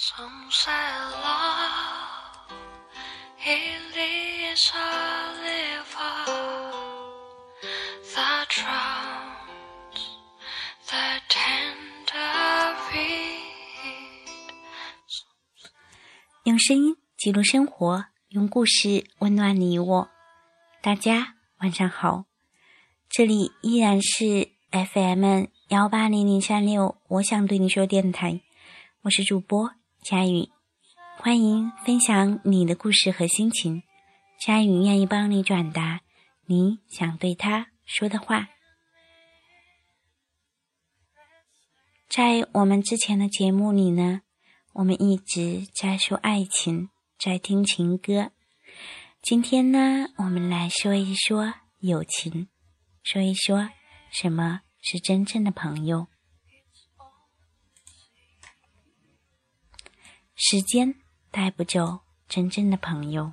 Some say love, it is a river that drowns the tender reed. 用声音记录生活，用故事温暖你我。大家晚上好，这里依然是 FM 幺八零零三六，我想对你说电台，我是主播佳宇，欢迎分享你的故事和心情，佳宇愿意帮你转达你想对他说的话。在我们之前的节目里呢，我们一直在说爱情，在听情歌。今天呢，我们来说一说友情，说一说什么是真正的朋友。时间带不走真正的朋友。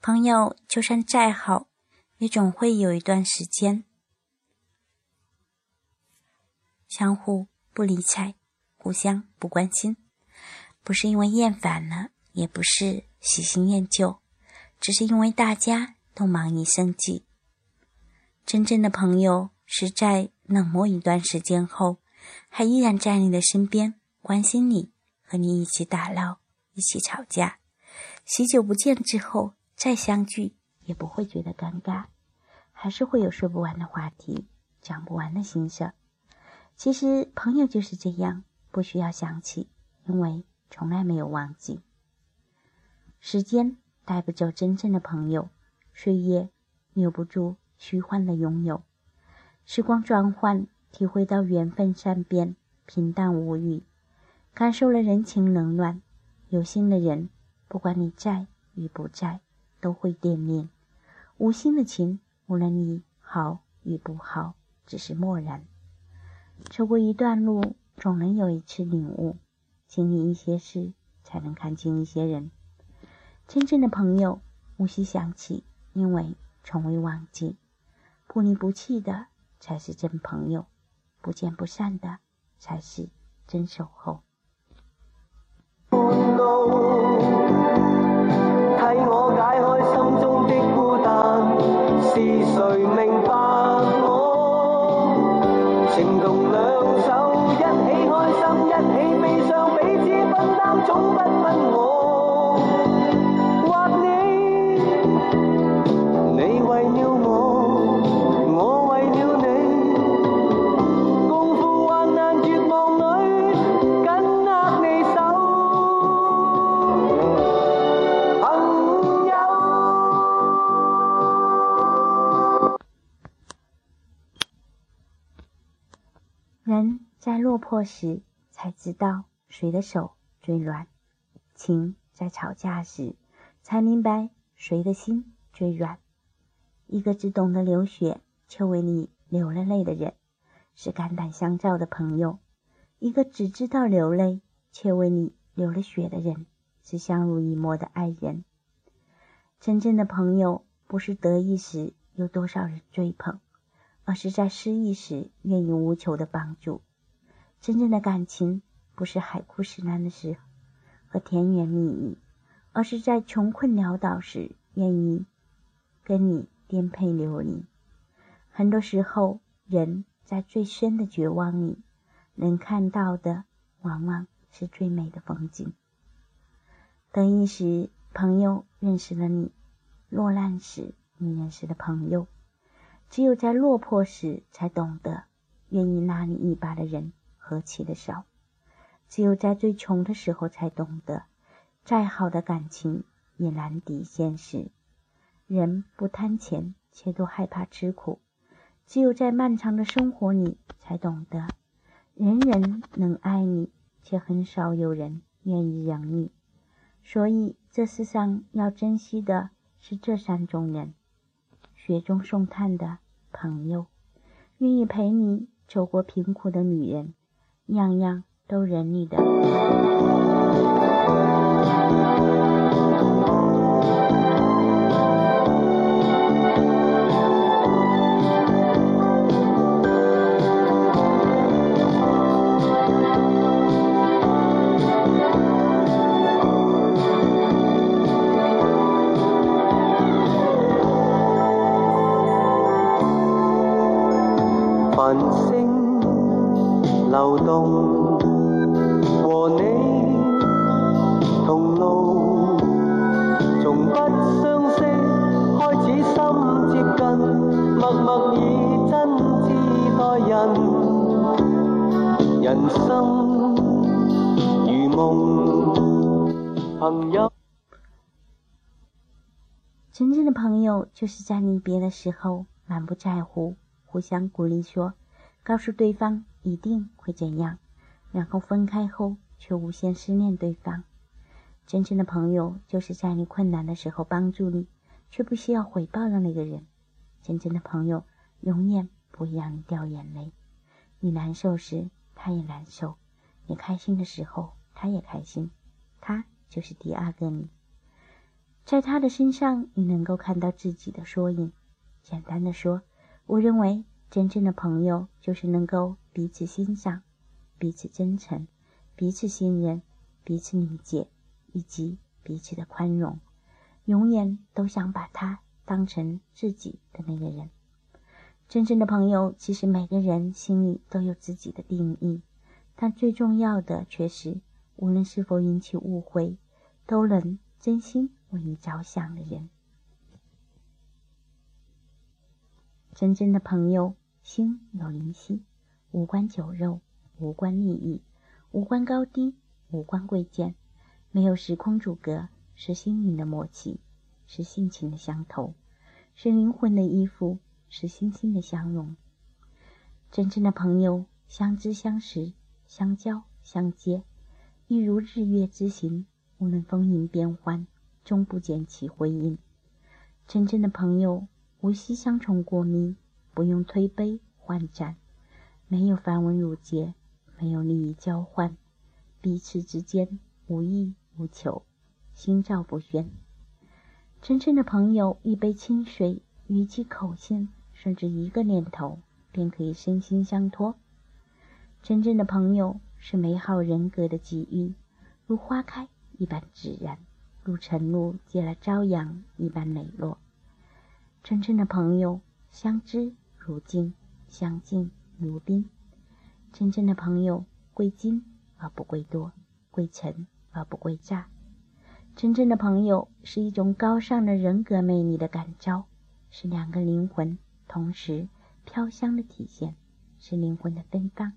朋友就算再好，也总会有一段时间相互不理睬，互相不关心，不是因为厌烦了，也不是喜新厌旧，只是因为大家都忙于生计。真正的朋友是在冷漠一段时间后，还依然在你的身边，关心你，和你一起打闹，一起吵架。许久不见之后再相聚，也不会觉得尴尬，还是会有说不完的话题，讲不完的心事。其实朋友就是这样，不需要想起，因为从来没有忘记。时间带不走真正的朋友，岁月留不住虚幻的拥有。时光转换，体会到缘分善变，平淡无语，感受了人情冷暖。有心的人，不管你在与不在，都会惦念；无心的情，无论你好与不好，只是漠然。走过一段路，总能有一次领悟；经历一些事，才能看清一些人。真正的朋友，无需想起，因为从未忘记。不离不弃的才是真朋友，不见不散的才是真守候。落魄时才知道谁的手最软，情在吵架时才明白谁的心最软。一个只懂得流血却为你流了泪的人，是肝胆相照的朋友；一个只知道流泪却为你流了血的人，是相濡以沫的爱人。真正的朋友，不是得意时有多少人追捧。而是在失意时愿意无求的帮助。真正的感情不是海枯石烂的时候和甜言蜜语，而是在穷困潦倒时愿意跟你颠沛流离。很多时候，人在最深的绝望里，能看到的往往是最美的风景。得意时，朋友认识了你；落难时，你认识了朋友。只有在落魄时，才懂得愿意拉你一把的人何其的少；只有在最穷的时候，才懂得再好的感情也难敌现实。人不贪钱，却都害怕吃苦。只有在漫长的生活里，才懂得人人能爱你，却很少有人愿意养你。所以，这世上要珍惜的是这三种人：雪中送炭的朋友，愿意陪你走过贫苦的女人，样样都忍你的。流動，和你同路，從不相識開始心接近，默默以真摯待人，人生如夢，朋友。真正的朋友，就是在离别的时候满不在乎。互相鼓励说，告诉对方一定会怎样，然后分开后却无限思念对方。真正的朋友就是在你困难的时候帮助你，却不需要回报的那个人。真正的朋友永远不会让你掉眼泪。你难受时，他也难受；你开心的时候，他也开心。他就是第二个你，在他的身上，你能够看到自己的缩影。简单的说。我认为，真正的朋友就是能够彼此欣赏、彼此真诚、彼此信任、彼此理解，以及彼此的宽容，永远都想把他当成自己的那个人。真正的朋友，其实每个人心里都有自己的定义，但最重要的却是，无论是否引起误会，都能真心为你着想的人。真正的朋友，心有灵犀，无关酒肉，无关利益，无关高低，无关贵贱，没有时空阻隔，是心灵的默契，是性情的相投，是灵魂的依附，是心心的相融。真正的朋友，相知相识，相交相接，一如日月之行，无论风云变幻，终不见其辉映。真正的朋友。无需相从过密，不用推杯换盏，没有繁文缛节，没有利益交换，彼此之间无欲无求，心照不宣。真正的朋友，一杯清水，语气口信，甚至一个念头，便可以身心相托。真正的朋友是美好人格的给予，如花开一般自然，如晨露接了朝阳一般磊落。真正的朋友，相知如镜，相敬如宾。真正的朋友，贵精而不贵多，贵诚而不贵诈。真正的朋友是一种高尚的人格魅力的感召，是两个灵魂同时飘香的体现，是灵魂的芬芳。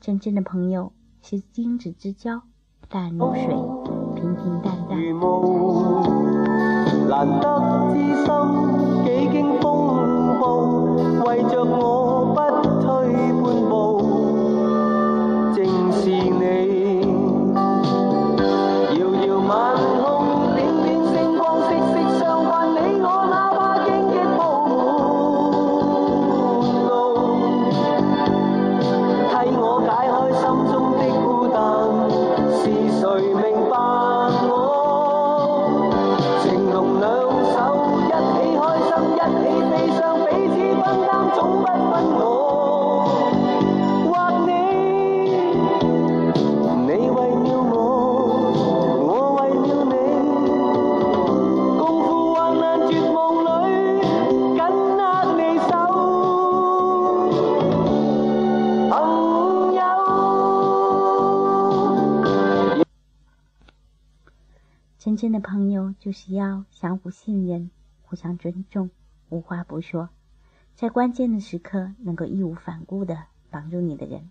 真正的朋友是君子之交，淡如水，平平淡淡。难得知心，几经风暴，为着我真正的朋友就是要相互信任、互相尊重、无话不说，在关键的时刻能够义无反顾的帮助你的人。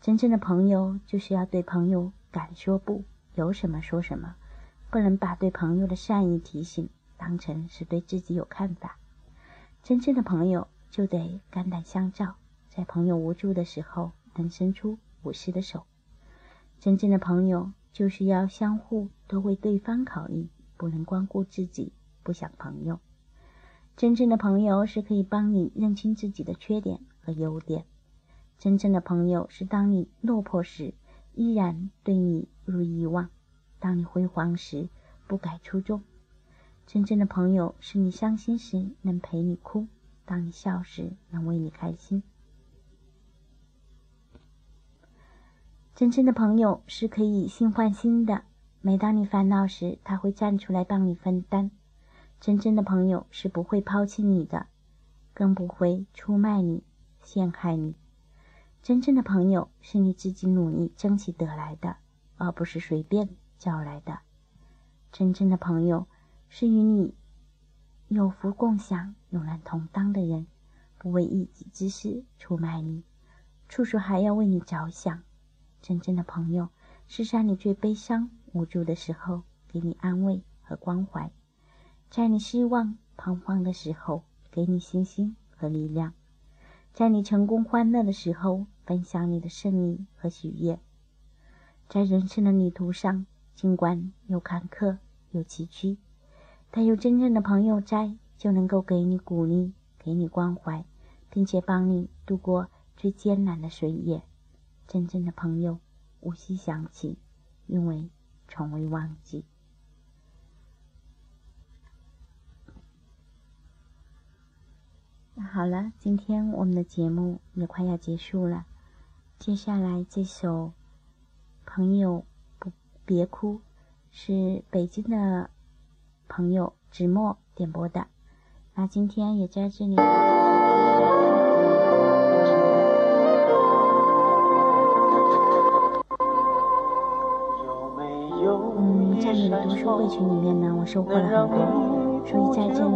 真正的朋友就是要对朋友敢说不，有什么说什么，不能把对朋友的善意提醒当成是对自己有看法。真正的朋友就得肝胆相照，在朋友无助的时候能伸出无私的手。真正的朋友。就是要相互都为对方考虑，不能光顾自己，不想朋友。真正的朋友是可以帮你认清自己的缺点和优点。真正的朋友是当你落魄时，依然对你如以往；当你辉煌时，不改初衷。真正的朋友是你伤心时能陪你哭，当你笑时能为你开心。真正的朋友是可以以心换心的，每当你烦恼时，他会站出来帮你分担。真正的朋友是不会抛弃你的，更不会出卖你、陷害你。真正的朋友是你自己努力争取得来的，而不是随便叫来的。真正的朋友是与你有福共享、有难同当的人，不为一己之私出卖你，处处还要为你着想。真正的朋友是在你最悲伤、无助的时候给你安慰和关怀，在你失望、彷徨的时候给你信心和力量，在你成功、欢乐的时候分享你的胜利和喜悦。在人生的旅途上，尽管有坎坷、有崎岖，但有真正的朋友在，就能够给你鼓励、给你关怀，并且帮你度过最艰难的岁月。真正的朋友，无需想起，因为从未忘记。那好了，今天我们的节目也快要结束了。接下来这首《朋友不别哭》是北京的朋友子墨点播的。那今天也在这里。读书会群里面呢，我收获了很多，所以在这里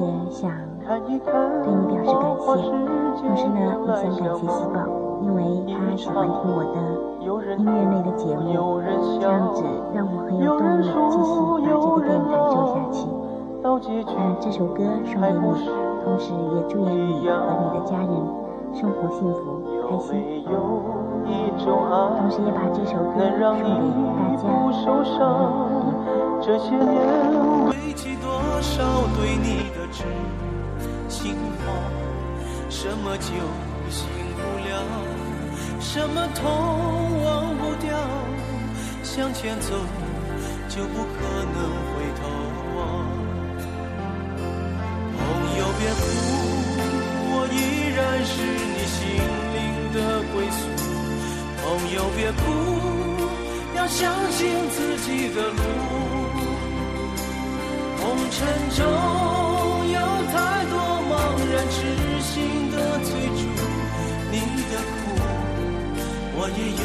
也想对你表示感谢。同时呢，也想感谢喜宝，因为他喜欢听我的音乐类的节目，这样子让我很有动力继续把这个电台做下去。嗯，这首歌送给你，同时也祝愿你和你的家人生活幸福开心。同时也把这首歌送给大家。这些年堆积多少对你的知心话？什么酒醒不了，什么痛忘不掉。向前走就不可能回头望。朋友别哭，我依然是你心灵的归宿。朋友别哭，要相信自己的路。红尘中有太多茫然痴心的追逐，你的苦我也有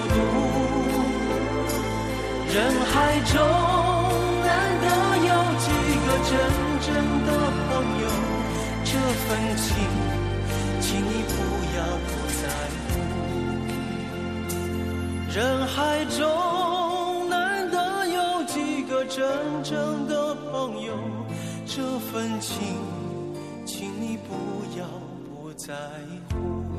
人海中难得有几个真正的朋友，这份情，请你不要不在乎。人海中难得有几个真正的朋友，这份情，请你不要不在乎。